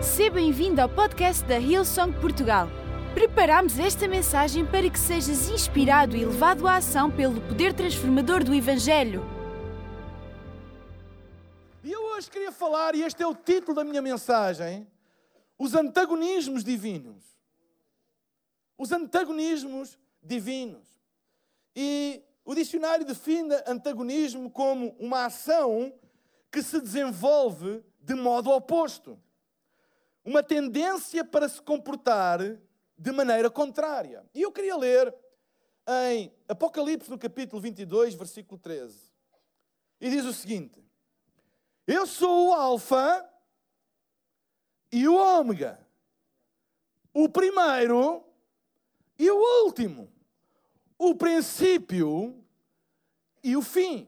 Seja bem-vindo ao podcast da Hillsong Portugal. Preparamos esta mensagem para que sejas inspirado e levado à ação pelo poder transformador do Evangelho. E eu hoje queria falar, e este é o título da minha mensagem: os antagonismos divinos. Os antagonismos divinos. E o dicionário define antagonismo como uma ação que se desenvolve de modo oposto. Uma tendência para se comportar de maneira contrária. E eu queria ler em Apocalipse, no capítulo 22, versículo 13. E diz o seguinte: Eu sou o Alfa e o Ômega, o primeiro e o último, o princípio e o fim.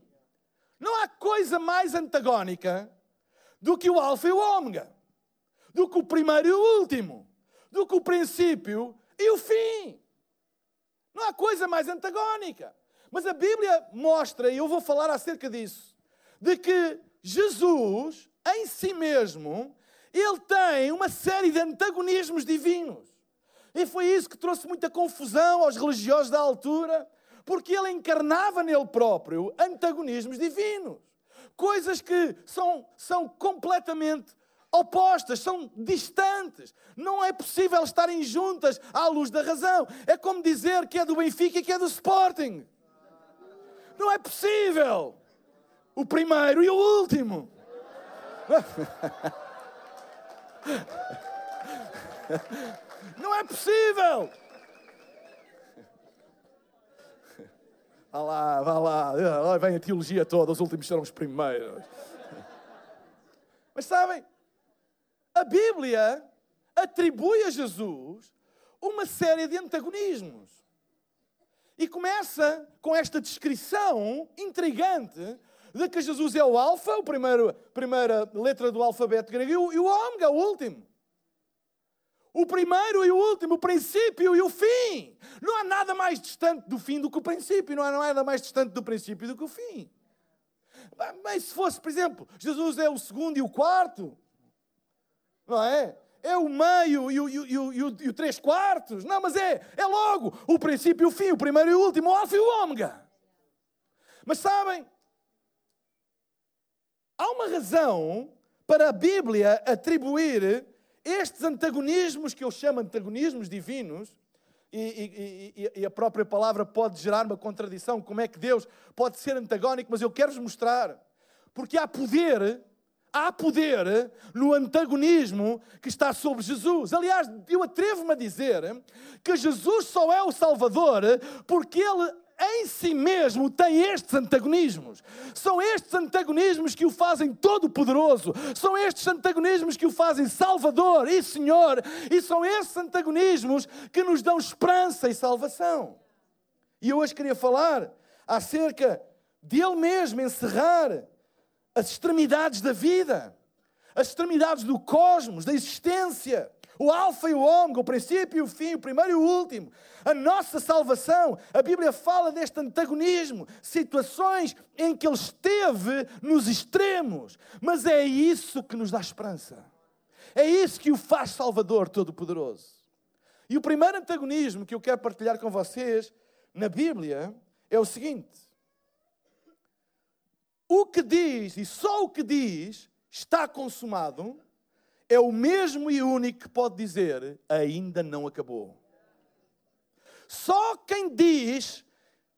Não há coisa mais antagónica do que o Alfa e o Ômega, do que o primeiro e o último, do que o princípio e o fim. Não há coisa mais antagónica. Mas a Bíblia mostra, e eu vou falar acerca disso, de que Jesus, em si mesmo, ele tem uma série de antagonismos divinos. E foi isso que trouxe muita confusão aos religiosos da altura, porque ele encarnava nele próprio antagonismos divinos. Coisas que são, são completamente opostas, são distantes. Não é possível estarem juntas à luz da razão. É como dizer que é do Benfica e que é do Sporting. Não é possível. O primeiro e o último. Não é possível. Vá lá, vá lá. Vem a teologia toda, os últimos serão os primeiros. Mas sabem, a Bíblia atribui a Jesus uma série de antagonismos. E começa com esta descrição intrigante de que Jesus é o Alfa, a primeira, primeira letra do alfabeto grego, e o, e o Ômega, o último. O primeiro e o último, o princípio e o fim. Não há nada mais distante do fim do que o princípio, não há nada mais distante do princípio do que o fim. Mas se fosse, por exemplo, Jesus é o segundo e o quarto, não é? É o meio e o, e o, e o, e o três quartos. Não, mas é, é logo o princípio e o fim, o primeiro e o último, o alfa e o ômega. Mas sabem, há uma razão para a Bíblia atribuir estes antagonismos, que eu chamo antagonismos divinos, e, e, e, a própria palavra pode gerar uma contradição, como é que Deus pode ser antagónico, mas eu quero-vos mostrar, porque há poder, há poder no antagonismo que está sobre Jesus. Aliás, eu atrevo-me a dizer que Jesus só é o Salvador porque Ele em si mesmo tem estes antagonismos. São estes antagonismos que o fazem todo-poderoso. São estes antagonismos que o fazem Salvador e Senhor. E são estes antagonismos que nos dão esperança e salvação. E eu hoje queria falar acerca de Ele mesmo encerrar as extremidades da vida, as extremidades do cosmos, da existência o Alfa e o Ômega, o princípio e o fim, o primeiro e o último. A nossa salvação, a Bíblia fala deste antagonismo, situações em que ele esteve nos extremos, mas é isso que nos dá esperança. É isso que o faz Salvador Todo-Poderoso. E o primeiro antagonismo que eu quero partilhar com vocês na Bíblia é o seguinte: o que diz, e só o que diz, está consumado é o mesmo e único que pode dizer: ainda não acabou. Só quem diz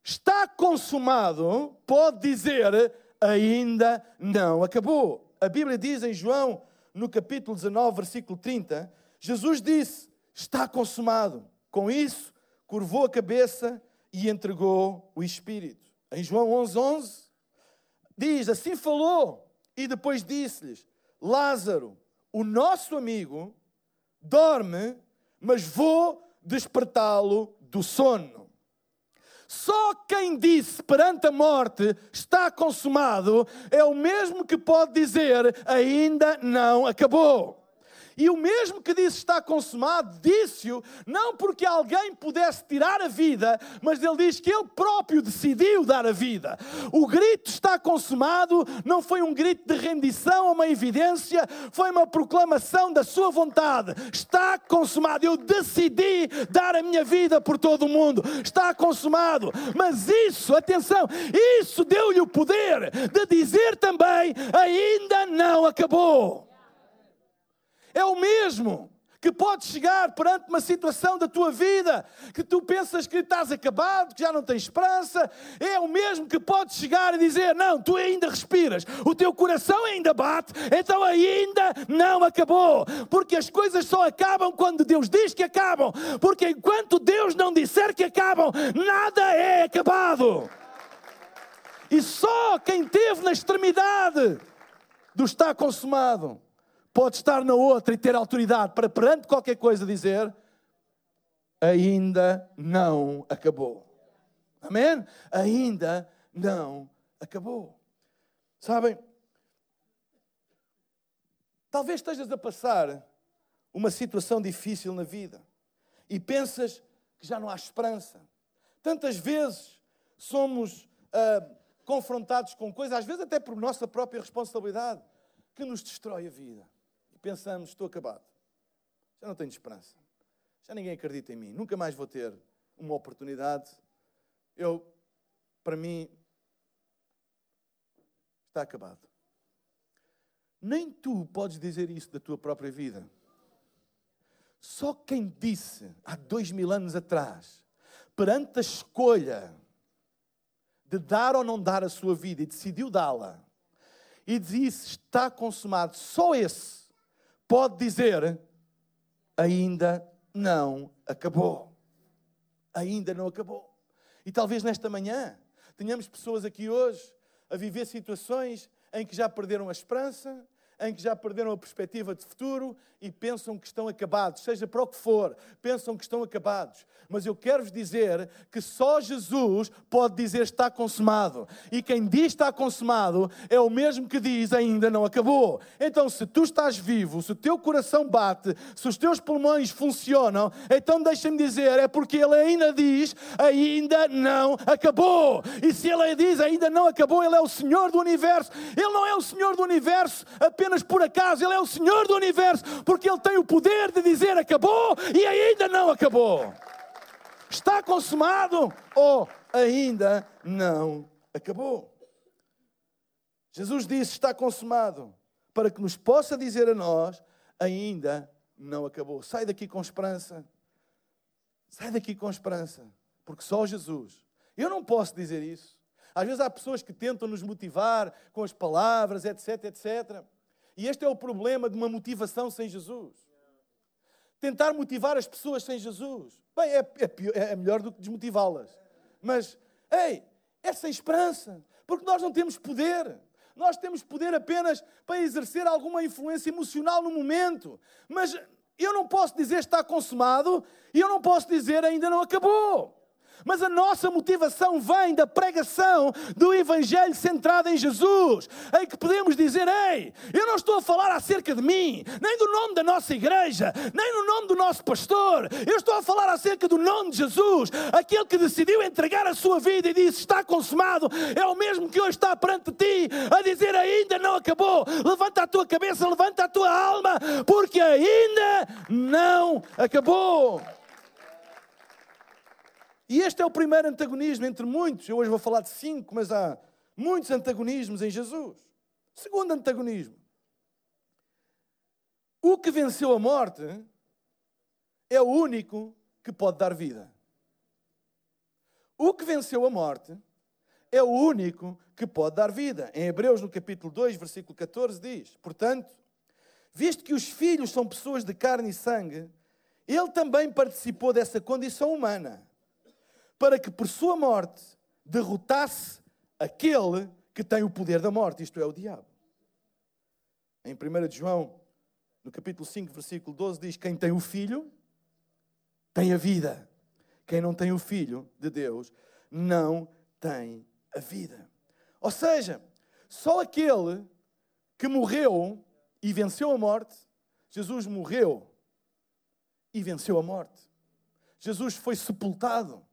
está consumado pode dizer: ainda não acabou. A Bíblia diz em João, no capítulo 19, versículo 30, Jesus disse: está consumado. Com isso, curvou a cabeça e entregou o Espírito. Em João 11, 11, diz: assim falou, e depois disse-lhes: Lázaro, o nosso amigo dorme, mas vou despertá-lo do sono. Só quem disse perante a morte está consumado é o mesmo que pode dizer ainda não acabou. E o mesmo que disse está consumado, disse-o não porque alguém pudesse tirar a vida, mas ele diz que ele próprio decidiu dar a vida. O grito está consumado não foi um grito de rendição ou uma evidência, foi uma proclamação da sua vontade. Está consumado. Eu decidi dar a minha vida por todo o mundo. Está consumado. Mas isso, atenção, isso deu-lhe o poder de dizer também: ainda não acabou é o mesmo que pode chegar perante uma situação da tua vida que tu pensas que estás acabado, que já não tens esperança, é o mesmo que pode chegar e dizer: Não, tu ainda respiras, o teu coração ainda bate, então ainda não acabou, porque as coisas só acabam quando Deus diz que acabam, porque enquanto Deus não disser que acabam, nada é acabado. E só quem teve na extremidade do está consumado pode estar na outra e ter autoridade para, perante qualquer coisa, dizer: ainda não acabou. Amém? Ainda não acabou. Sabem? Talvez estejas a passar uma situação difícil na vida e pensas que já não há esperança. Tantas vezes somos uh, confrontados com coisas, às vezes até por nossa própria responsabilidade, que nos destrói a vida pensamos: estou acabado, já não tenho esperança, já ninguém acredita em mim, nunca mais vou ter uma oportunidade. Eu, para mim, está acabado. Nem tu podes dizer isso da tua própria vida. Só quem disse há dois mil anos atrás, perante a escolha de dar ou não dar a sua vida e decidiu dá-la, e disse está consumado, só esse pode dizer: ainda não acabou. Ainda não acabou. E talvez nesta manhã tenhamos pessoas aqui hoje a viver situações em que já perderam a esperança, em que já perderam a perspectiva de futuro e pensam que estão acabados, seja para o que for, pensam que estão acabados. Mas eu quero-vos dizer que só Jesus pode dizer está consumado. E quem diz está consumado é o mesmo que diz ainda não acabou. Então, se tu estás vivo, se o teu coração bate, se os teus pulmões funcionam, então deixa-me dizer, é porque ele ainda diz ainda não acabou. E se ele diz ainda não acabou, ele é o Senhor do universo. Ele não é o Senhor do universo apenas por acaso, ele é o Senhor do universo porque Ele tem o poder de dizer acabou e ainda não acabou. Está consumado ou ainda não acabou. Jesus disse: Está consumado, para que nos possa dizer a nós: ainda não acabou. Sai daqui com esperança. Sai daqui com esperança, porque só Jesus. Eu não posso dizer isso. Às vezes há pessoas que tentam nos motivar com as palavras, etc, etc. E este é o problema de uma motivação sem Jesus. Tentar motivar as pessoas sem Jesus. Bem, é, é, é melhor do que desmotivá-las. Mas, ei, é sem esperança. Porque nós não temos poder. Nós temos poder apenas para exercer alguma influência emocional no momento. Mas eu não posso dizer está consumado e eu não posso dizer ainda não acabou. Mas a nossa motivação vem da pregação do Evangelho centrado em Jesus, em que podemos dizer: Ei, eu não estou a falar acerca de mim, nem do nome da nossa igreja, nem no nome do nosso pastor, eu estou a falar acerca do nome de Jesus, aquele que decidiu entregar a sua vida e disse: Está consumado, é o mesmo que hoje está perante ti, a dizer: Ainda não acabou. Levanta a tua cabeça, levanta a tua alma, porque ainda não acabou. E este é o primeiro antagonismo entre muitos. Eu hoje vou falar de cinco, mas há muitos antagonismos em Jesus. Segundo antagonismo. O que venceu a morte é o único que pode dar vida. O que venceu a morte é o único que pode dar vida. Em Hebreus, no capítulo 2, versículo 14, diz: Portanto, visto que os filhos são pessoas de carne e sangue, ele também participou dessa condição humana para que por sua morte derrotasse aquele que tem o poder da morte, isto é, o diabo. Em 1 João, no capítulo 5, versículo 12, diz: Quem tem o filho tem a vida. Quem não tem o filho de Deus não tem a vida. Ou seja, só aquele que morreu e venceu a morte, Jesus morreu e venceu a morte. Jesus foi sepultado.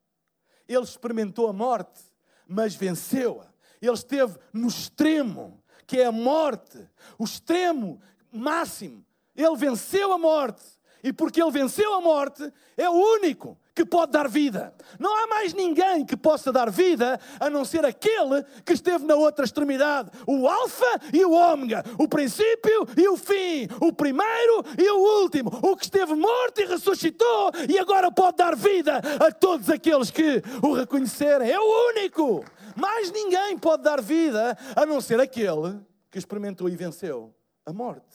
Ele experimentou a morte, mas venceu-a. Ele esteve no extremo, que é a morte, o extremo máximo. Ele venceu a morte. E porque ele venceu a morte, é o único que pode dar vida. Não há mais ninguém que possa dar vida a não ser aquele que esteve na outra extremidade. O Alfa e o Ômega, o princípio e o fim, o primeiro e o último, o que esteve morto e ressuscitou e agora pode dar vida a todos aqueles que o reconhecerem. É o único. Mais ninguém pode dar vida a não ser aquele que experimentou e venceu a morte.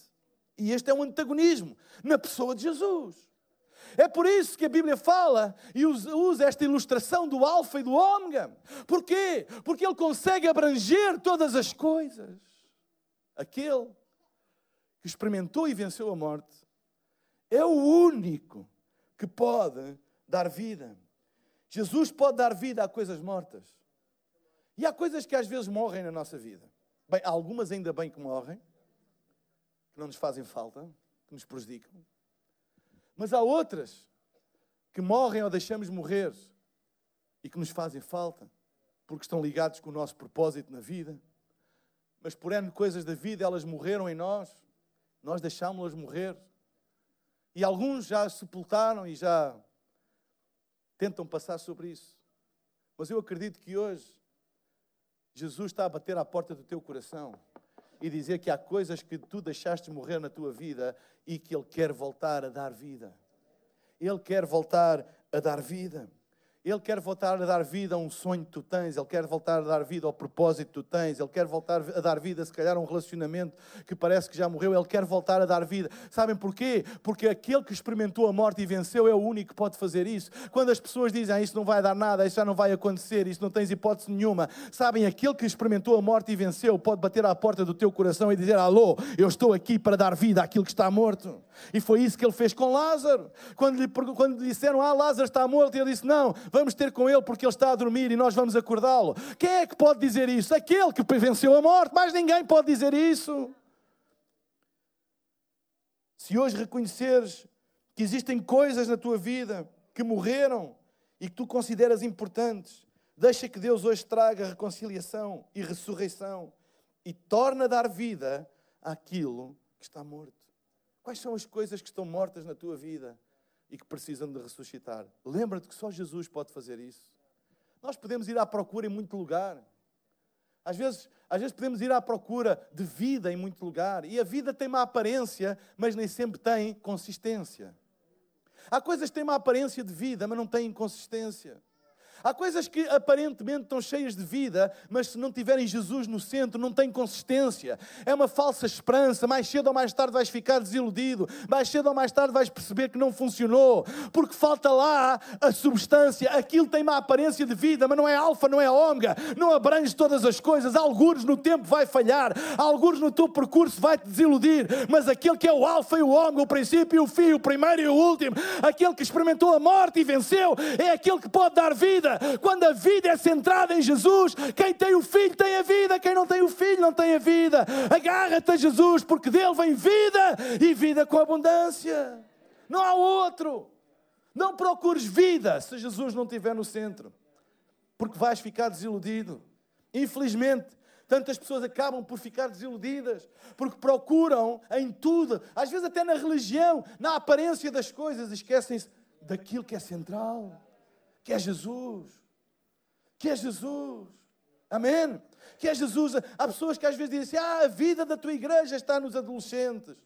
E este é um antagonismo na pessoa de Jesus. É por isso que a Bíblia fala e usa esta ilustração do Alfa e do Ômega. Porquê? Porque ele consegue abranger todas as coisas. Aquele que experimentou e venceu a morte é o único que pode dar vida. Jesus pode dar vida a coisas mortas. E há coisas que às vezes morrem na nossa vida. Bem, algumas ainda bem que morrem, que não nos fazem falta, que nos prejudicam. Mas há outras que morrem ou deixamos morrer e que nos fazem falta, porque estão ligados com o nosso propósito na vida. Mas por N coisas da vida, elas morreram em nós, nós deixámos-las morrer. E alguns já sepultaram e já tentam passar sobre isso. Mas eu acredito que hoje Jesus está a bater à porta do teu coração e dizer que há coisas que tu deixaste morrer na tua vida e que Ele quer voltar a dar vida. Ele quer voltar a dar vida. Ele quer voltar a dar vida a um sonho que tu tens, Ele quer voltar a dar vida ao propósito que tu tens, Ele quer voltar a dar vida, se calhar, a um relacionamento que parece que já morreu, Ele quer voltar a dar vida. Sabem porquê? Porque aquele que experimentou a morte e venceu é o único que pode fazer isso. Quando as pessoas dizem, ah, isso não vai dar nada, isso já não vai acontecer, isso não tens hipótese nenhuma, sabem, aquele que experimentou a morte e venceu pode bater à porta do teu coração e dizer, alô, eu estou aqui para dar vida àquilo que está morto. E foi isso que ele fez com Lázaro. Quando lhe, quando lhe disseram, ah, Lázaro está morto, ele disse, não, vamos ter com ele porque ele está a dormir e nós vamos acordá-lo. Quem é que pode dizer isso? Aquele que venceu a morte, mas ninguém pode dizer isso. Se hoje reconheceres que existem coisas na tua vida que morreram e que tu consideras importantes, deixa que Deus hoje traga reconciliação e ressurreição e torna a dar vida àquilo que está morto. Quais são as coisas que estão mortas na tua vida? e que precisam de ressuscitar. Lembra-te que só Jesus pode fazer isso. Nós podemos ir à procura em muito lugar. Às vezes, às vezes podemos ir à procura de vida em muito lugar. E a vida tem uma aparência, mas nem sempre tem consistência. Há coisas que têm uma aparência de vida, mas não têm consistência. Há coisas que aparentemente estão cheias de vida, mas se não tiverem Jesus no centro, não têm consistência. É uma falsa esperança. Mais cedo ou mais tarde vais ficar desiludido. Mais cedo ou mais tarde vais perceber que não funcionou, porque falta lá a substância. Aquilo tem uma aparência de vida, mas não é alfa, não é ômega, não abrange todas as coisas. Alguns no tempo vai falhar, alguns no teu percurso vai te desiludir, mas aquele que é o alfa e o ômega, o princípio e o fim, o primeiro e o último, aquele que experimentou a morte e venceu, é aquele que pode dar vida quando a vida é centrada em Jesus, quem tem o Filho tem a vida, quem não tem o Filho não tem a vida. Agarra-te a Jesus, porque dele vem vida e vida com abundância. Não há outro. Não procures vida se Jesus não estiver no centro, porque vais ficar desiludido. Infelizmente, tantas pessoas acabam por ficar desiludidas, porque procuram em tudo, às vezes até na religião, na aparência das coisas, esquecem-se daquilo que é central que é Jesus. Que é Jesus. Amém? Que é Jesus. Há pessoas que às vezes dizem assim: ah, a vida da tua igreja está nos adolescentes.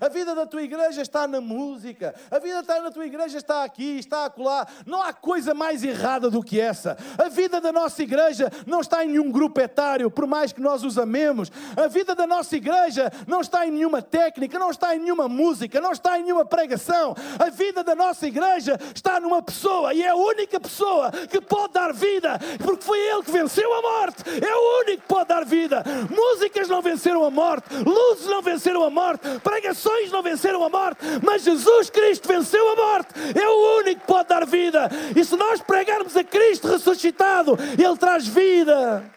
A vida da tua igreja está na música. A vida da tua igreja está aqui, está acolá. Não há coisa mais errada do que essa. A vida da nossa igreja não está em nenhum grupo etário, por mais que nós os amemos. A vida da nossa igreja não está em nenhuma técnica, não está em nenhuma música, não está em nenhuma pregação. A vida da nossa igreja está numa pessoa e é a única pessoa que pode dar vida, porque foi ele que venceu a morte. É o único que pode dar vida. Músicas não venceram a morte, luzes não venceram a morte, pregações gerações não venceram a morte, mas Jesus Cristo venceu a morte. É o único que pode dar vida. E se nós pregarmos a Cristo ressuscitado, Ele traz vida.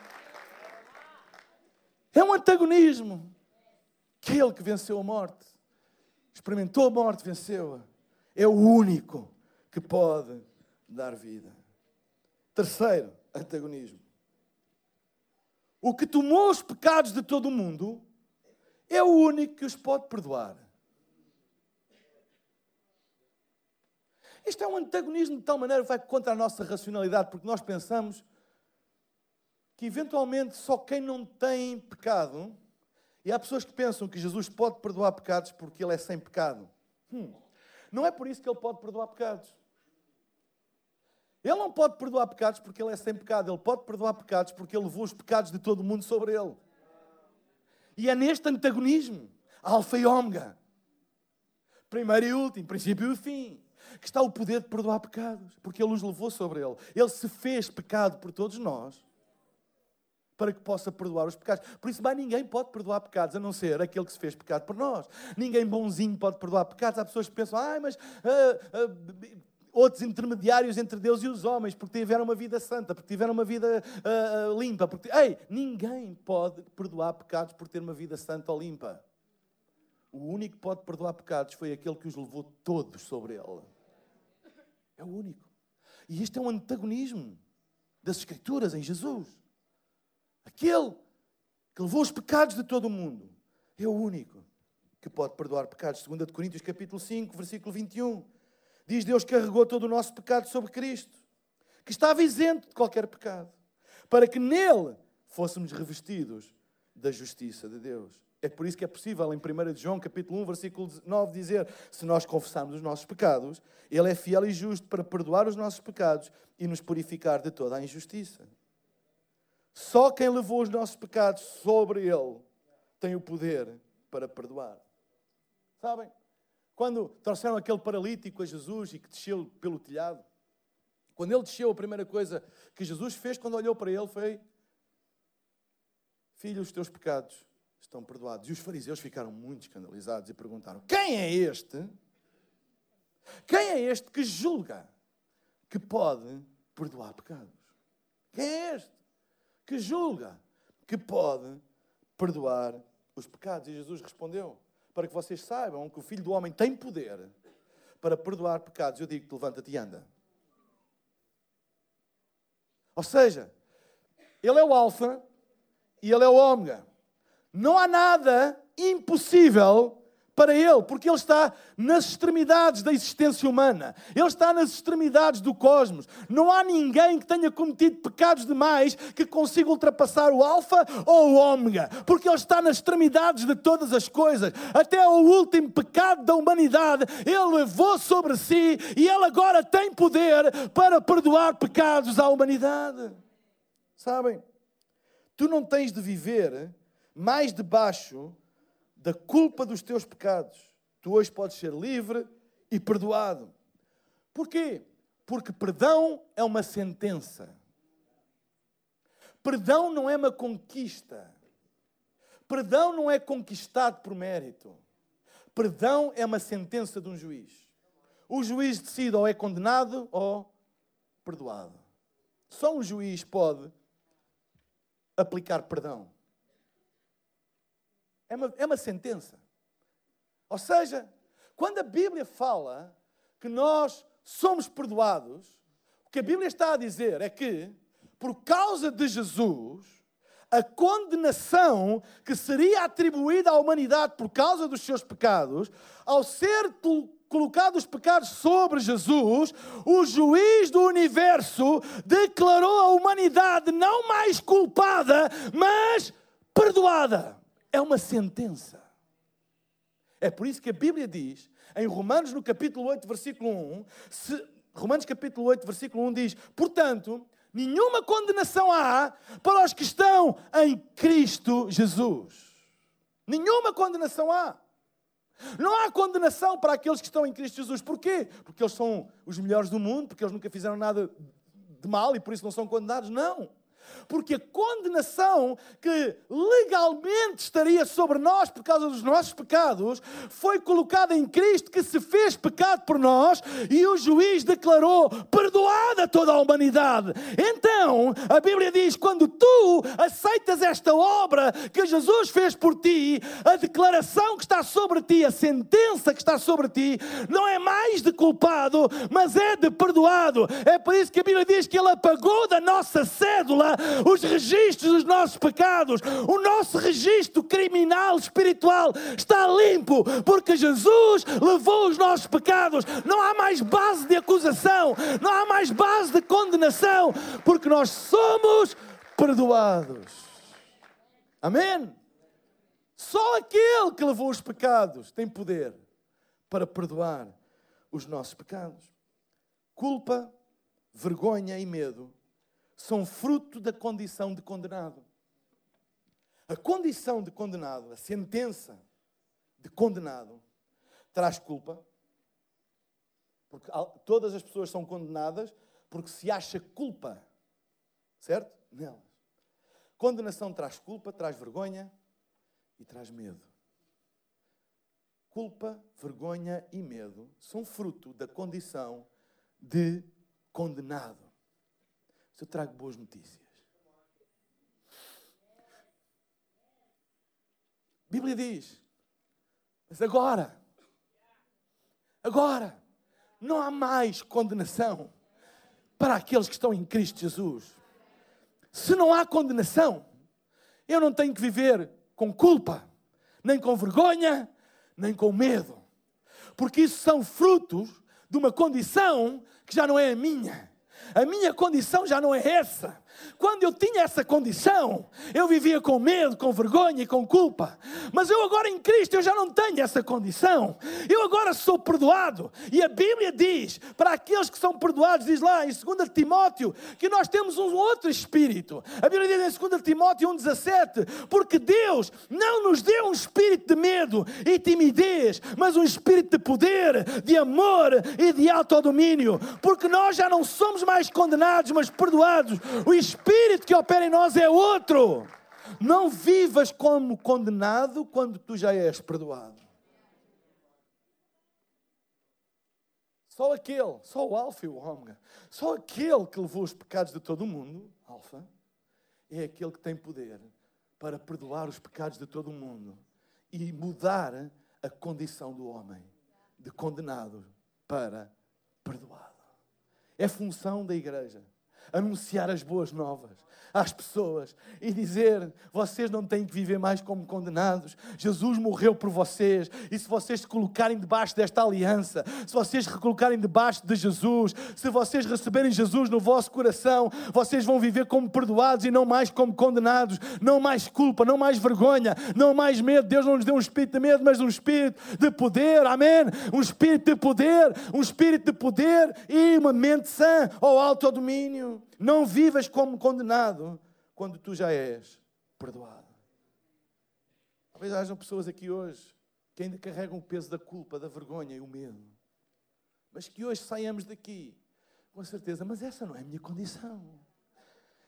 É um antagonismo. Que Ele que venceu a morte experimentou a morte, venceu-a. É o único que pode dar vida. Terceiro, antagonismo. O que tomou os pecados de todo o mundo é o único que os pode perdoar. Isto é um antagonismo de tal maneira que vai contra a nossa racionalidade, porque nós pensamos que eventualmente só quem não tem pecado, e há pessoas que pensam que Jesus pode perdoar pecados porque ele é sem pecado. Hum. Não é por isso que ele pode perdoar pecados. Ele não pode perdoar pecados porque ele é sem pecado. Ele pode perdoar pecados porque ele levou os pecados de todo o mundo sobre ele. E é neste antagonismo, alfa e ômega, primeiro e último, princípio e fim, que está o poder de perdoar pecados, porque ele os levou sobre ele. Ele se fez pecado por todos nós para que possa perdoar os pecados. Por isso, mais ninguém pode perdoar pecados, a não ser aquele que se fez pecado por nós. Ninguém bonzinho pode perdoar pecados. Há pessoas que pensam, ah, mas uh, uh, outros intermediários entre Deus e os homens, porque tiveram uma vida santa, porque tiveram uma vida uh, limpa. Porque... Ei, ninguém pode perdoar pecados por ter uma vida santa ou limpa. O único que pode perdoar pecados foi aquele que os levou todos sobre ele. É o único. E este é um antagonismo das Escrituras em Jesus. Aquele que levou os pecados de todo o mundo é o único que pode perdoar pecados. 2 Coríntios capítulo 5, versículo 21. Diz Deus carregou todo o nosso pecado sobre Cristo, que estava isento de qualquer pecado, para que nele fôssemos revestidos da justiça de Deus. É por isso que é possível, em 1 João capítulo 1, versículo 9, dizer: se nós confessarmos os nossos pecados, Ele é fiel e justo para perdoar os nossos pecados e nos purificar de toda a injustiça. Só quem levou os nossos pecados sobre Ele tem o poder para perdoar. Sabem? Quando trouxeram aquele paralítico a Jesus e que desceu pelo telhado, quando ele desceu, a primeira coisa que Jesus fez quando olhou para ele foi: Filho, os teus pecados estão perdoados. E os fariseus ficaram muito escandalizados e perguntaram: Quem é este? Quem é este que julga que pode perdoar pecados? Quem é este que julga que pode perdoar os pecados? E Jesus respondeu: para que vocês saibam que o Filho do Homem tem poder para perdoar pecados, eu digo-te, levanta-te e anda. Ou seja, Ele é o Alfa e Ele é o Ômega. Não há nada impossível para Ele, porque Ele está nas extremidades da existência humana, Ele está nas extremidades do cosmos. Não há ninguém que tenha cometido pecados demais que consiga ultrapassar o Alfa ou o Ômega, porque Ele está nas extremidades de todas as coisas. Até o último pecado da humanidade, Ele levou sobre si e Ele agora tem poder para perdoar pecados à humanidade. Sabem? Tu não tens de viver mais debaixo da culpa dos teus pecados. Tu hoje podes ser livre e perdoado. Porquê? Porque perdão é uma sentença. Perdão não é uma conquista. Perdão não é conquistado por mérito. Perdão é uma sentença de um juiz. O juiz decide ou é condenado ou perdoado. Só um juiz pode aplicar perdão. É uma, é uma sentença. Ou seja, quando a Bíblia fala que nós somos perdoados, o que a Bíblia está a dizer é que, por causa de Jesus, a condenação que seria atribuída à humanidade por causa dos seus pecados, ao ser colocados os pecados sobre Jesus, o juiz do universo declarou a humanidade não mais culpada, mas perdoada é uma sentença. É por isso que a Bíblia diz, em Romanos, no capítulo 8, versículo 1, se, Romanos capítulo 8, versículo 1 diz: Portanto, nenhuma condenação há para os que estão em Cristo Jesus. Nenhuma condenação há. Não há condenação para aqueles que estão em Cristo Jesus. Porquê? Porque eles são os melhores do mundo, porque eles nunca fizeram nada de mal e por isso não são condenados? Não. Porque a condenação que legalmente estaria sobre nós por causa dos nossos pecados foi colocada em Cristo que se fez pecado por nós e o juiz declarou perdoada toda a humanidade. Então, a Bíblia diz: quando tu aceitas esta obra que Jesus fez por ti, a declaração que está sobre ti, a sentença que está sobre ti, não é mais de culpado, mas é de perdoado. É por isso que a Bíblia diz que Ele apagou da nossa cédula os registros dos nossos pecados, o nosso registro criminal espiritual está limpo, porque Jesus levou os nossos pecados. Não há mais base de acusação, não há mais base de condenação, porque nós somos perdoados. Amém? Só aquele que levou os pecados tem poder para perdoar os nossos pecados. Culpa, vergonha e medo são fruto da condição de condenado. A condição de condenado, a sentença de condenado, traz culpa, porque todas as pessoas são condenadas porque se acha culpa, certo? Nelas. Condenação traz culpa, traz vergonha e traz medo. Culpa, vergonha e medo são fruto da condição de condenado eu trago boas notícias. A Bíblia diz, mas agora, agora, não há mais condenação para aqueles que estão em Cristo Jesus. Se não há condenação, eu não tenho que viver com culpa, nem com vergonha, nem com medo, porque isso são frutos de uma condição que já não é a minha. A minha condição já não é essa. Quando eu tinha essa condição, eu vivia com medo, com vergonha e com culpa. Mas eu agora em Cristo eu já não tenho essa condição. Eu agora sou perdoado. E a Bíblia diz, para aqueles que são perdoados, diz lá em 2 Timóteo, que nós temos um outro espírito. A Bíblia diz em 2 Timóteo 1,17, porque Deus não nos deu um espírito de medo e timidez, mas um espírito de poder, de amor e de autodomínio. Porque nós já não somos mais condenados, mas perdoados. O espírito que opera em nós é outro. Não vivas como condenado quando tu já és perdoado. Só aquele, só o Alfa e o Ômega, só aquele que levou os pecados de todo o mundo, Alfa, é aquele que tem poder para perdoar os pecados de todo o mundo e mudar a condição do homem de condenado para perdoado. É função da igreja anunciar as boas novas às pessoas e dizer: vocês não têm que viver mais como condenados. Jesus morreu por vocês. E se vocês se colocarem debaixo desta aliança, se vocês se colocarem debaixo de Jesus, se vocês receberem Jesus no vosso coração, vocês vão viver como perdoados e não mais como condenados. Não mais culpa, não mais vergonha, não mais medo. Deus não nos deu um espírito de medo, mas um espírito de poder. Amém? Um espírito de poder, um espírito de poder e uma mente sã ao alto domínio. Não vivas como condenado quando tu já és perdoado. Talvez hajam pessoas aqui hoje que ainda carregam o peso da culpa, da vergonha e o medo. Mas que hoje saiamos daqui com certeza, mas essa não é a minha condição.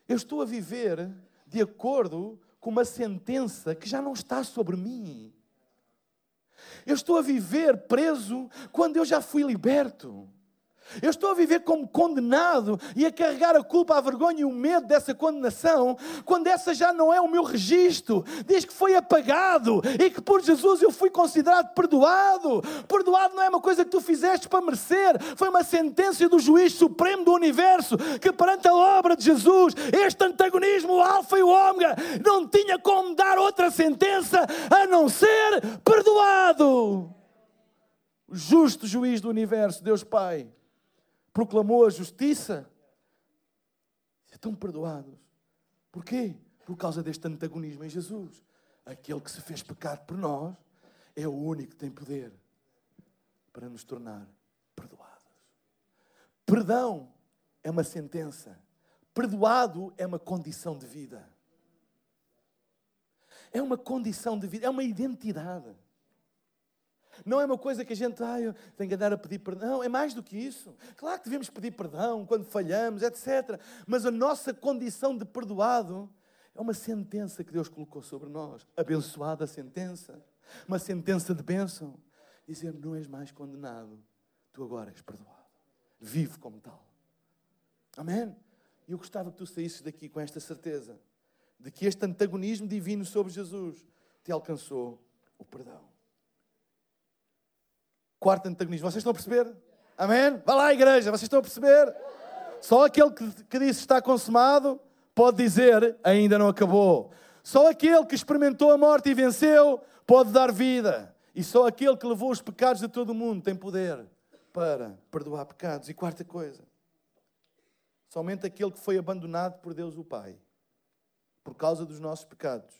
Eu estou a viver de acordo com uma sentença que já não está sobre mim. Eu estou a viver preso quando eu já fui liberto. Eu estou a viver como condenado e a carregar a culpa, a vergonha e o medo dessa condenação, quando essa já não é o meu registro. Diz que foi apagado e que por Jesus eu fui considerado perdoado. Perdoado não é uma coisa que tu fizeste para merecer, foi uma sentença do juiz supremo do universo que, perante a obra de Jesus, este antagonismo, o Alfa e o Ômega, não tinha como dar outra sentença a não ser perdoado. Justo juiz do universo, Deus Pai proclamou a justiça, estão perdoados. Porquê? Por causa deste antagonismo em Jesus. Aquele que se fez pecado por nós é o único que tem poder para nos tornar perdoados. Perdão é uma sentença. Perdoado é uma condição de vida. É uma condição de vida, é uma identidade. Não é uma coisa que a gente, ah, que andar a pedir perdão. É mais do que isso. Claro que devemos pedir perdão quando falhamos, etc. Mas a nossa condição de perdoado é uma sentença que Deus colocou sobre nós. Abençoada sentença. Uma sentença de bênção. Dizer, não és mais condenado. Tu agora és perdoado. Vive como tal. Amém? E eu gostava que tu saísses daqui com esta certeza de que este antagonismo divino sobre Jesus te alcançou o perdão. Quarto antagonismo. Vocês estão a perceber? Amém? Vá lá, igreja, vocês estão a perceber? Só aquele que, que disse está consumado pode dizer ainda não acabou. Só aquele que experimentou a morte e venceu pode dar vida. E só aquele que levou os pecados de todo o mundo tem poder para perdoar pecados. E quarta coisa, somente aquele que foi abandonado por Deus o Pai, por causa dos nossos pecados,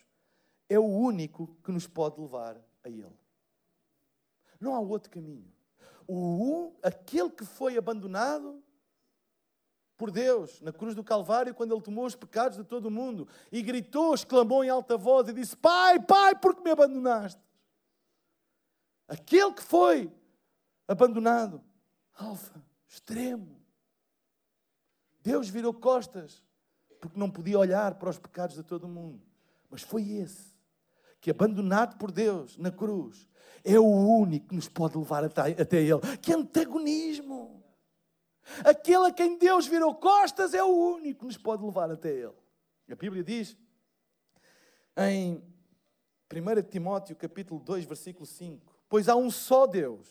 é o único que nos pode levar a Ele. Não há outro caminho. O, aquele que foi abandonado por Deus na cruz do Calvário, quando Ele tomou os pecados de todo o mundo e gritou, exclamou em alta voz e disse: Pai, Pai, por que me abandonaste? Aquele que foi abandonado, alfa, extremo. Deus virou costas porque não podia olhar para os pecados de todo o mundo. Mas foi esse que, abandonado por Deus na cruz, é o único que nos pode levar até, Ele. Que antagonismo! Aquele a quem Deus virou costas é o único que nos pode levar até Ele. A Bíblia diz em 1 Timóteo capítulo 2, versículo 5: Pois há um só Deus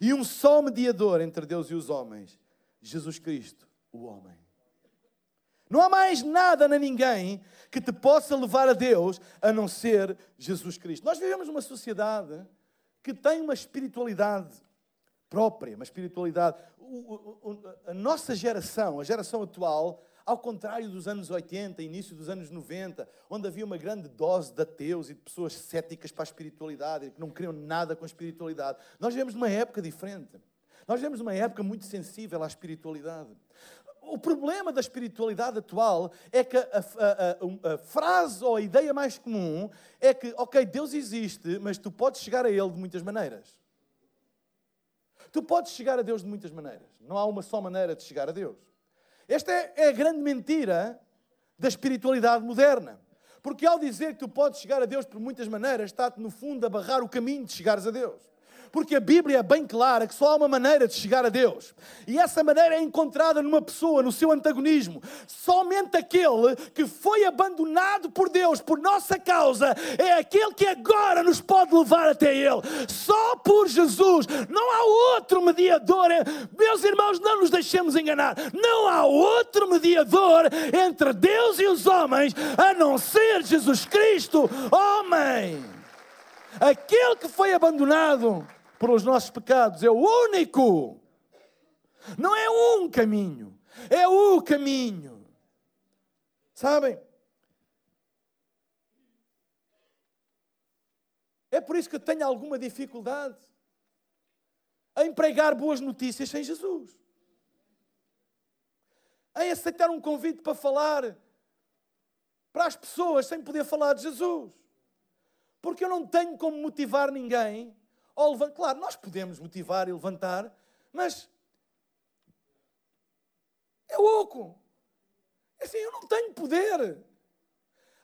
e um só mediador entre Deus e os homens, Jesus Cristo, o homem. Não há mais nada nem ninguém que te possa levar a Deus a não ser Jesus Cristo. Nós vivemos numa sociedade que tem uma espiritualidade própria, uma espiritualidade. a nossa geração, a geração atual, ao contrário dos anos 80, início dos anos 90, onde havia uma grande dose de ateus e de pessoas céticas para a espiritualidade e que não queriam nada com a espiritualidade, nós vivemos numa época diferente. Nós vivemos numa época muito sensível à espiritualidade o problema da espiritualidade atual é que a, a, a, a, frase ou a ideia mais comum é que, ok, Deus existe, mas tu podes chegar a Ele de muitas maneiras. Tu podes chegar a Deus de muitas maneiras. Não há uma só maneira de chegar a Deus. Esta é, é a grande mentira da espiritualidade moderna. Porque ao dizer que tu podes chegar a Deus por muitas maneiras, está-te no fundo a barrar o caminho de chegares a Deus. Porque a Bíblia é bem clara que só há uma maneira de chegar a Deus. E essa maneira é encontrada numa pessoa, no seu antagonismo. Somente aquele que foi abandonado por Deus por nossa causa é aquele que agora nos pode levar até Ele. Só por Jesus. Não há outro mediador. Meus irmãos, não nos deixemos enganar. Não há outro mediador entre Deus e os homens a não ser Jesus Cristo, homem. Aquele que foi abandonado pelos nossos pecados, é o único. Não é um caminho, é o caminho. Sabem? É por isso que eu tenho alguma dificuldade em pregar boas notícias sem Jesus. Em aceitar um convite para falar para as pessoas sem poder falar de Jesus. Porque eu não tenho como motivar ninguém ou levantar. Claro, nós podemos motivar e levantar, mas é louco. É assim, eu não tenho poder.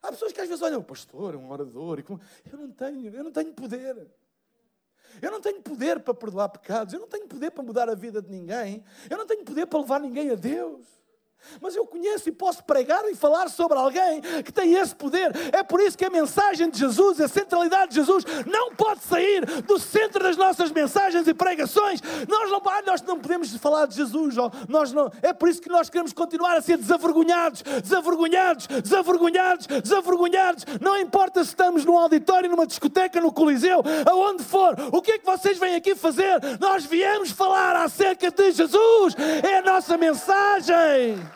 Há pessoas que às vezes olham, o pastor, um orador, eu não tenho, eu não tenho poder. Eu não tenho poder para perdoar pecados, eu não tenho poder para mudar a vida de ninguém, eu não tenho poder para levar ninguém a Deus mas eu conheço e posso pregar e falar sobre alguém que tem esse poder. É por isso que a mensagem de Jesus, a centralidade de Jesus, não pode sair do centro das nossas mensagens e pregações. Nós não, nós não podemos falar de Jesus. Nós não, é por isso que nós queremos continuar a ser desavergonhados, desavergonhados, desavergonhados, desavergonhados. Não importa se estamos num auditório, numa discoteca, no Coliseu, aonde for. O que é que vocês vêm aqui fazer? Nós viemos falar acerca de Jesus. É a nossa mensagem.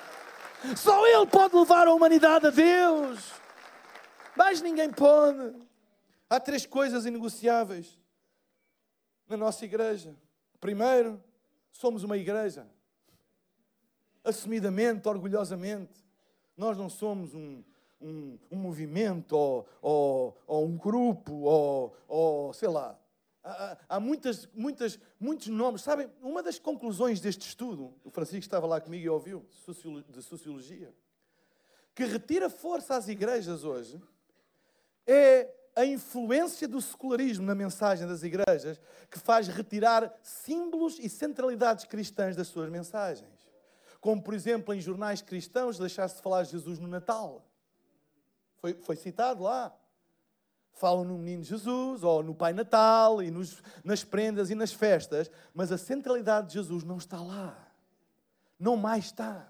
Só Ele pode levar a humanidade a Deus. Mais ninguém pode. Há três coisas inegociáveis na nossa igreja. Primeiro, somos uma igreja. Assumidamente, orgulhosamente. Nós não somos um, um, um movimento ou, ou, ou, um grupo ou, ou, sei lá. Há, muitas, muitas, muitos nomes. Sabem, uma das conclusões deste estudo, o Francisco estava lá comigo e ouviu, de sociologia, que retira força às igrejas hoje, é a influência do secularismo na mensagem das igrejas que faz retirar símbolos e centralidades cristãs das suas mensagens. Como, por exemplo, em jornais cristãos, deixar-se de falar de Jesus no Natal. Foi, foi citado lá. Falam no menino Jesus, ou no Pai Natal, e nos, nas prendas e nas festas, mas a centralidade de Jesus não está lá. Não mais está.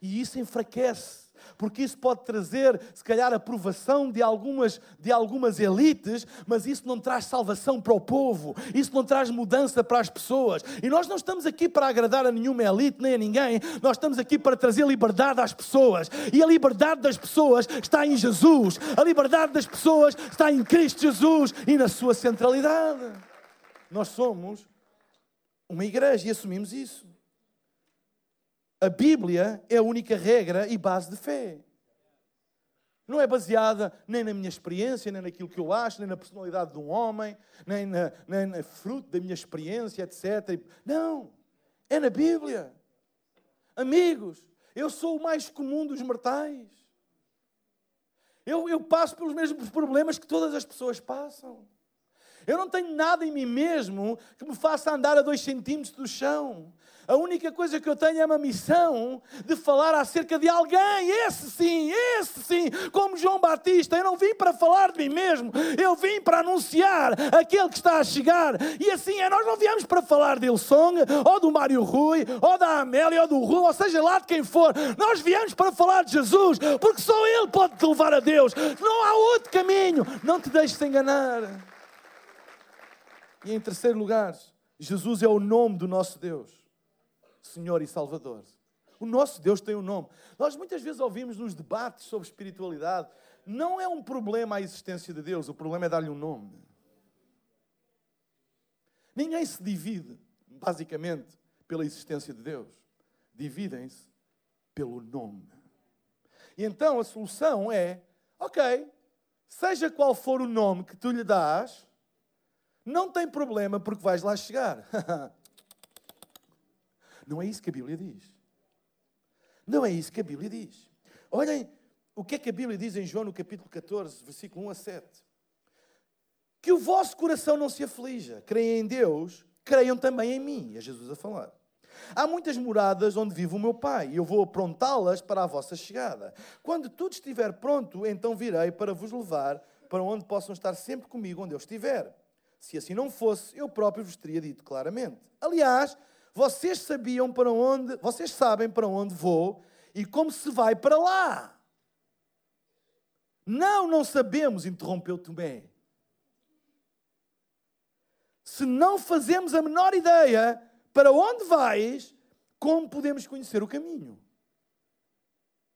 E isso enfraquece porque isso pode trazer, se calhar, aprovação de algumas, de algumas elites, mas isso não traz salvação para o povo, isso não traz mudança para as pessoas. E nós não estamos aqui para agradar a nenhuma elite nem a ninguém, nós estamos aqui para trazer liberdade às pessoas. E a liberdade das pessoas está em Jesus, a liberdade das pessoas está em Cristo Jesus e na sua centralidade. Nós somos uma igreja e assumimos isso. A Bíblia é a única regra e base de fé. Não é baseada nem na minha experiência, nem naquilo que eu acho, nem na personalidade de um homem, nem na, nem na fruto da minha experiência, etc. Não. É na Bíblia. Amigos, eu sou o mais comum dos mortais. Eu, eu passo pelos mesmos problemas que todas as pessoas passam. Eu não tenho nada em mim mesmo que me faça andar a dois centímetros do chão. A única coisa que eu tenho é uma missão de falar acerca de alguém, esse sim, esse sim, como João Batista. Eu não vim para falar de mim mesmo, eu vim para anunciar aquele que está a chegar. E assim é, nós não viemos para falar de Ilsong, ou do Mário Rui, ou da Amélia, ou do Rui, ou seja lá de quem for. Nós viemos para falar de Jesus, porque só Ele pode te levar a Deus. Não há outro caminho. Não te deixes enganar. E em terceiro lugar, Jesus é o nome do nosso Deus. Senhor e Salvador. O nosso Deus tem um nome. Nós muitas vezes ouvimos nos debates sobre espiritualidade, não é um problema a existência de Deus, o problema é dar-lhe um nome. Ninguém se divide, basicamente, pela existência de Deus. Dividem-se pelo nome. E então a solução é: ok, seja qual for o nome que tu lhe dás, não tem problema porque vais lá chegar. Não é isso que a Bíblia diz. Não é isso que a Bíblia diz. Olhem o que é que a Bíblia diz em João no capítulo 14, versículo 1 a 7. Que o vosso coração não se aflija. Creem em Deus, creiam também em mim. É Jesus a falar. Há muitas moradas onde vive o meu Pai, e eu vou aprontá-las para a vossa chegada. Quando tudo estiver pronto, então virei para vos levar para onde possam estar sempre comigo, onde eu estiver. Se assim não fosse, eu próprio vos teria dito claramente. Aliás, vocês sabiam para onde, vocês sabem para onde vou e como se vai para lá. Não, não sabemos, interrompeu Tomé. Se não fazemos a menor ideia para onde vais, como podemos conhecer o caminho?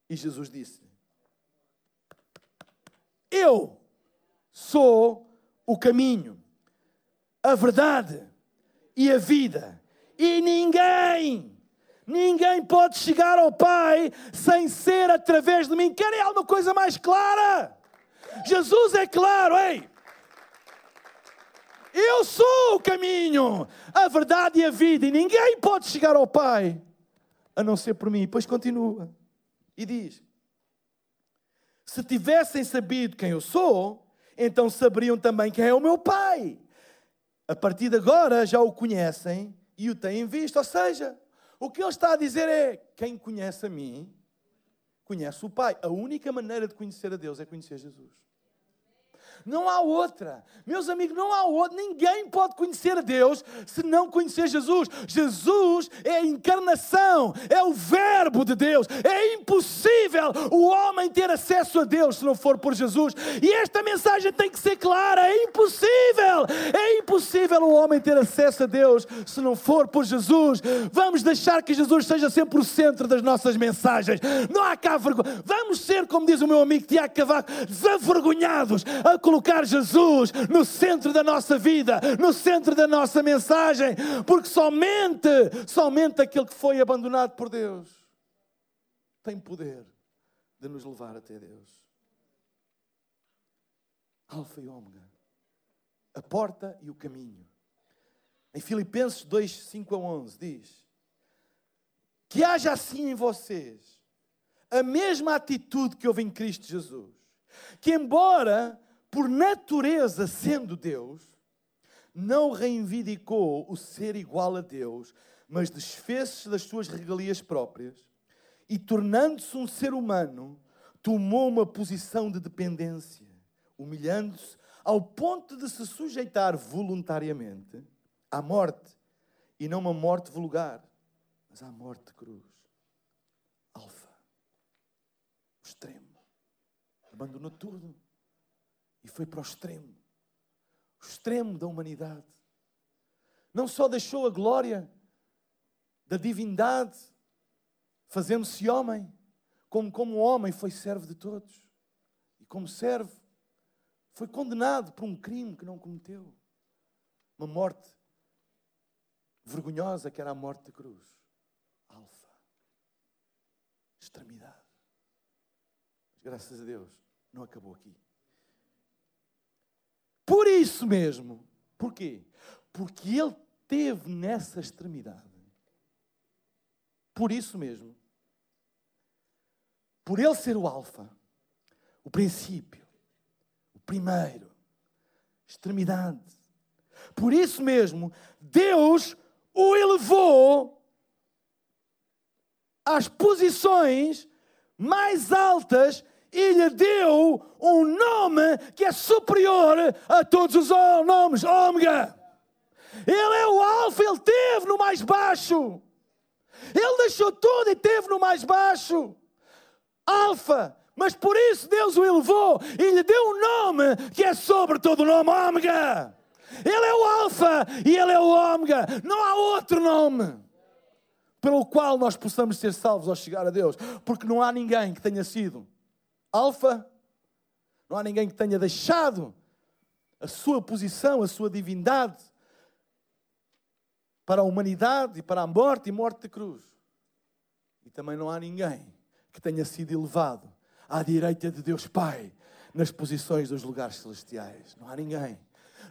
E Jesus disse: Eu sou o caminho, a verdade e a vida. E ninguém, ninguém pode chegar ao Pai sem ser através de mim. Querem alguma coisa mais clara? Jesus é claro, ei! Eu sou o caminho, a verdade e a vida, e ninguém pode chegar ao Pai a não ser por mim. Pois continua e diz: Se tivessem sabido quem eu sou, então saberiam também quem é o meu Pai. A partir de agora já o conhecem e o têm visto. Ou seja, o que ele está a dizer é: quem conhece a mim, conhece o Pai. A única maneira de conhecer a Deus é conhecer Jesus. Não há outra. Meus amigos, não há outra. Ninguém pode conhecer Deus se não conhecer Jesus. Jesus é a encarnação, é o Verbo de Deus. É impossível o homem ter acesso a Deus se não for por Jesus. E esta mensagem tem que ser clara: é impossível. É impossível o homem ter acesso a Deus se não for por Jesus. Vamos deixar que Jesus seja sempre o centro das nossas mensagens. Não há cá vergonha. Vamos ser, como diz o meu amigo Tiago Cavaco, desavergonhados a colocar Jesus no centro da nossa vida, no centro da nossa mensagem, porque somente, somente aquele que foi abandonado por Deus tem poder de nos levar até Deus. Alfa e Ômega, a porta e o caminho, Em Filipenses 2, 5 a 11, diz: Que haja assim em vocês a mesma atitude que houve em Cristo Jesus, que, embora por natureza sendo Deus, não reivindicou o ser igual a Deus, mas desfez-se das suas regalias próprias e, tornando-se um ser humano, tomou uma posição de dependência, humilhando-se ao ponto de se sujeitar voluntariamente à morte, e não uma morte vulgar, mas à morte de cruz. Alfa, extremo. Abandonou tudo e foi para o extremo o extremo da humanidade. Não só deixou a glória da divindade, fazendo-se homem, como como homem foi servo de todos. E como servo, foi condenado por um crime que não cometeu. Uma morte vergonhosa que era a morte de cruz. Alfa. Extremidade. Mas graças a Deus, não acabou aqui. Isso mesmo. Porquê? Porque ele teve nessa extremidade. Por isso mesmo. Por ele ser o alfa, o princípio, o primeiro, extremidade. Por isso mesmo, Deus o elevou às posições mais altas e lhe deu um nome que é superior a todos os nomes, Ômega. Ele é o Alfa, ele teve no mais baixo. Ele deixou tudo e teve no mais baixo. Alfa, mas por isso Deus o elevou e lhe deu um nome que é sobre todo o nome, Ômega. Ele é o Alfa e ele é o Ômega. Não há outro nome pelo qual nós possamos ser salvos ao chegar a Deus, porque não há ninguém que tenha sido Alfa, não há ninguém que tenha deixado a sua posição, a sua divindade para a humanidade e para a morte e morte de cruz. E também não há ninguém que tenha sido elevado à direita de Deus Pai nas posições dos lugares celestiais. Não há ninguém.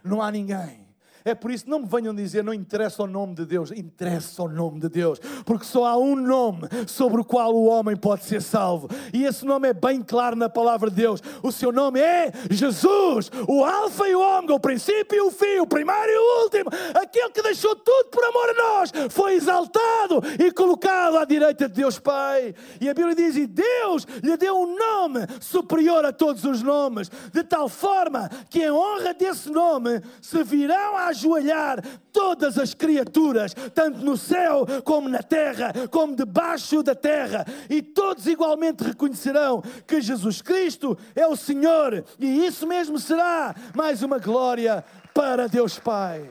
Não há ninguém. É por isso, não me venham dizer, não interessa o nome de Deus, interessa o nome de Deus, porque só há um nome sobre o qual o homem pode ser salvo, e esse nome é bem claro na palavra de Deus. O seu nome é Jesus, o Alfa e o Ômega, o princípio e o fim, o primeiro e o último, aquele que deixou tudo por amor a nós, foi exaltado e colocado à direita de Deus Pai. E a Bíblia diz: e Deus lhe deu um nome superior a todos os nomes, de tal forma que em honra desse nome se virão a ajoelhar todas as criaturas, tanto no céu como na terra, como debaixo da terra, e todos igualmente reconhecerão que Jesus Cristo é o Senhor, e isso mesmo será mais uma glória para Deus Pai.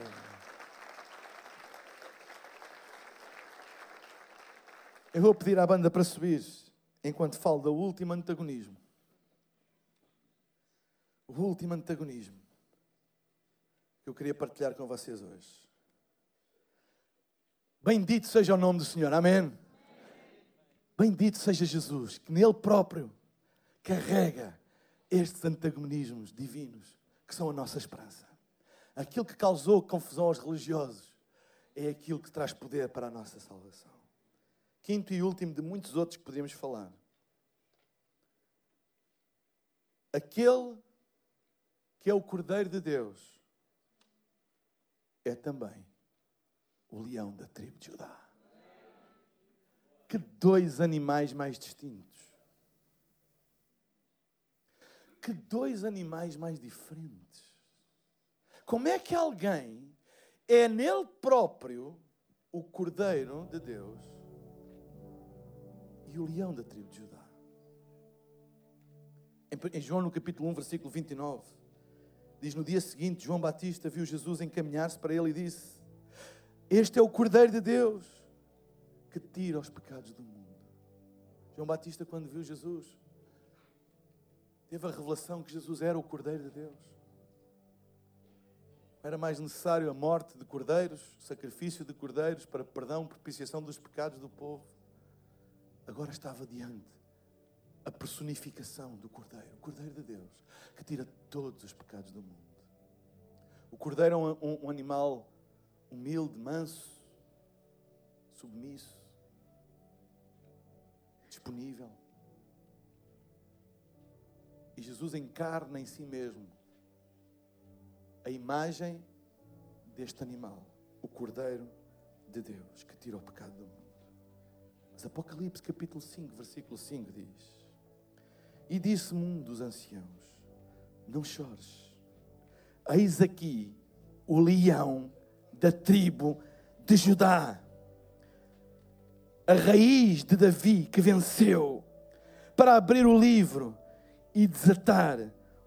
Eu vou pedir à banda para subir enquanto falo do último antagonismo. O último antagonismo que eu queria partilhar com vocês hoje. Bendito seja o nome do Senhor, amém? Bendito seja Jesus, que nele próprio carrega estes antagonismos divinos que são a nossa esperança. Aquilo que causou confusão aos religiosos é aquilo que traz poder para a nossa salvação. Quinto e último de muitos outros que podemos falar. Aquele que é o Cordeiro de Deus é também o leão da tribo de Judá. Que dois animais mais distintos. Que dois animais mais diferentes. Como é que alguém é nele próprio o Cordeiro de Deus e o leão da tribo de Judá? Em João, no capítulo 1, versículo 29, Diz no dia seguinte, João Batista viu Jesus encaminhar-se para ele e disse: Este é o Cordeiro de Deus que tira os pecados do mundo. João Batista, quando viu Jesus, teve a revelação que Jesus era o Cordeiro de Deus. Era mais necessário a morte de cordeiros, sacrifício de cordeiros para perdão, propiciação dos pecados do povo. Agora estava diante a personificação do Cordeiro, o Cordeiro de Deus, que tira todos os pecados do mundo. O Cordeiro é um, um, um animal humilde, manso, submisso, disponível. E Jesus encarna em si mesmo a imagem deste animal, o Cordeiro de Deus que tira o pecado do mundo. Mas Apocalipse capítulo 5, versículo 5 diz: E disse-me um dos anciãos: Não chores, eis aqui o leão da tribo de Judá, a raiz de Davi que venceu, para abrir o livro e desatar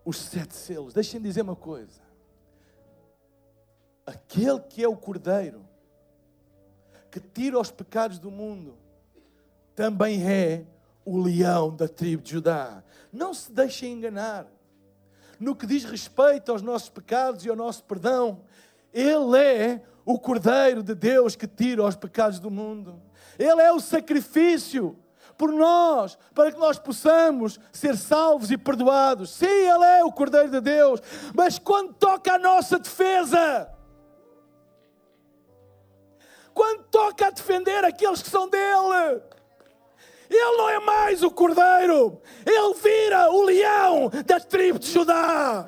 os sete selos. Deixem dizer uma coisa: aquele que é o Cordeiro, que tira os pecados do mundo, também é o leão da tribo de Judá. Não se deixem enganar. No que diz respeito aos nossos pecados e ao nosso perdão, Ele é o Cordeiro de Deus que tira os pecados do mundo. Ele é o sacrifício por nós, para que nós possamos ser salvos e perdoados. Sim, Ele é o Cordeiro de Deus, mas quando toca a nossa defesa, quando toca a defender aqueles que são dele. Ele não é mais o cordeiro, ele vira o leão da tribo de Judá.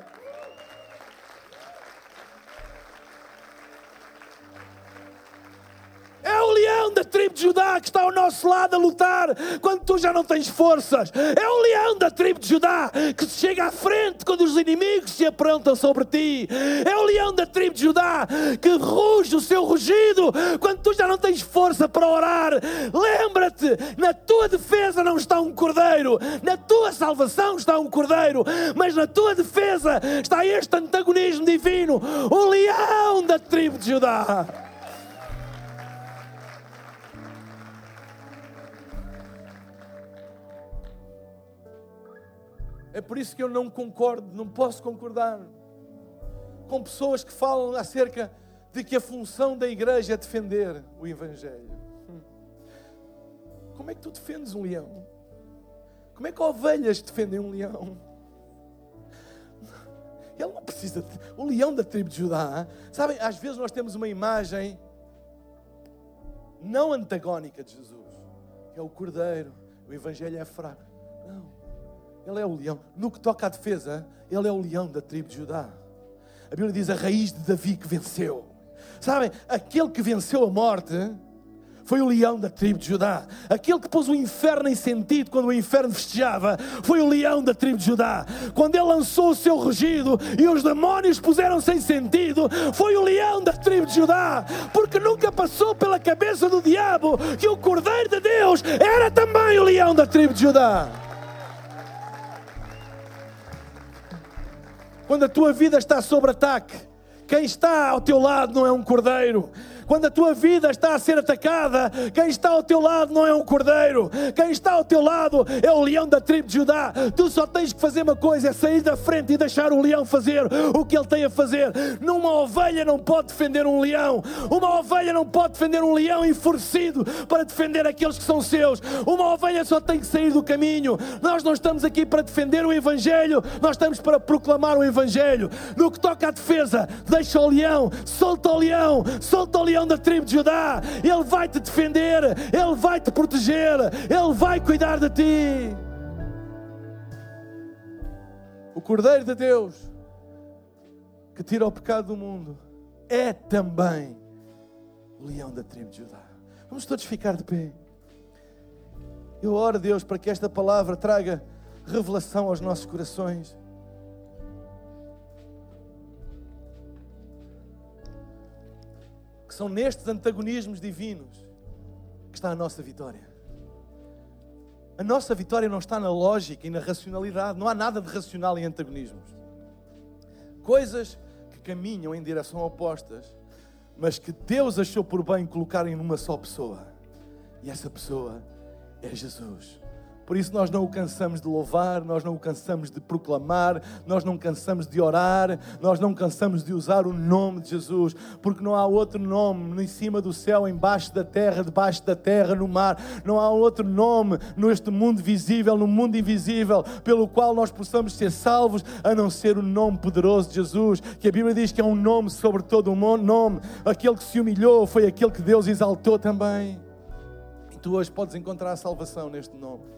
É o leão da tribo de Judá que está ao nosso lado a lutar quando tu já não tens forças. É o leão da tribo de Judá que chega à frente quando os inimigos se aprontam sobre ti. É o leão da tribo de Judá que ruge o seu rugido quando tu já não tens força para orar. Lembra-te, na tua defesa não está um cordeiro, na tua salvação está um cordeiro, mas na tua defesa está este antagonismo divino, o leão da tribo de Judá. É por isso que eu não concordo, não posso concordar com pessoas que falam acerca de que a função da igreja é defender o Evangelho. Como é que tu defendes um leão? Como é que ovelhas defendem um leão? Ele não precisa. De... O leão da tribo de Judá. Sabem, às vezes nós temos uma imagem não antagónica de Jesus, que é o cordeiro. O Evangelho é fraco. Não. Ele é o leão. No que toca à defesa, ele é o leão da tribo de Judá. A Bíblia diz a raiz de Davi que venceu. Sabem, aquele que venceu a morte foi o leão da tribo de Judá. Aquele que pôs o inferno em sentido quando o inferno festejava foi o leão da tribo de Judá. Quando ele lançou o seu rugido e os demónios puseram-se em sentido, foi o leão da tribo de Judá. Porque nunca passou pela cabeça do diabo que o Cordeiro de Deus era também o leão da tribo de Judá. Quando a tua vida está sob ataque, quem está ao teu lado não é um cordeiro, quando a tua vida está a ser atacada, quem está ao teu lado não é um cordeiro, quem está ao teu lado é o leão da tribo de Judá. Tu só tens que fazer uma coisa: é sair da frente e deixar o leão fazer o que ele tem a fazer. Numa ovelha não pode defender um leão, uma ovelha não pode defender um leão enfurecido para defender aqueles que são seus. Uma ovelha só tem que sair do caminho. Nós não estamos aqui para defender o Evangelho, nós estamos para proclamar o Evangelho. No que toca à defesa, deixa o leão, solta o leão, solta o leão leão da tribo de Judá, Ele vai te defender, Ele vai te proteger, Ele vai cuidar de ti. O Cordeiro de Deus que tira o pecado do mundo é também o leão da tribo de Judá. Vamos todos ficar de pé. Eu oro, Deus, para que esta palavra traga revelação aos nossos corações. São nestes antagonismos divinos que está a nossa vitória. A nossa vitória não está na lógica e na racionalidade. Não há nada de racional em antagonismos. Coisas que caminham em direção opostas, mas que Deus achou por bem colocarem numa só pessoa. E essa pessoa é Jesus. Por isso nós não o cansamos de louvar, nós não o cansamos de proclamar, nós não cansamos de orar, nós não cansamos de usar o nome de Jesus, porque não há outro nome em cima do céu, embaixo da terra, debaixo da terra, no mar, não há outro nome neste mundo visível, no mundo invisível, pelo qual nós possamos ser salvos, a não ser o nome poderoso de Jesus, que a Bíblia diz que é um nome sobre todo o nome, aquele que se humilhou foi aquele que Deus exaltou também. E tu hoje podes encontrar a salvação neste nome.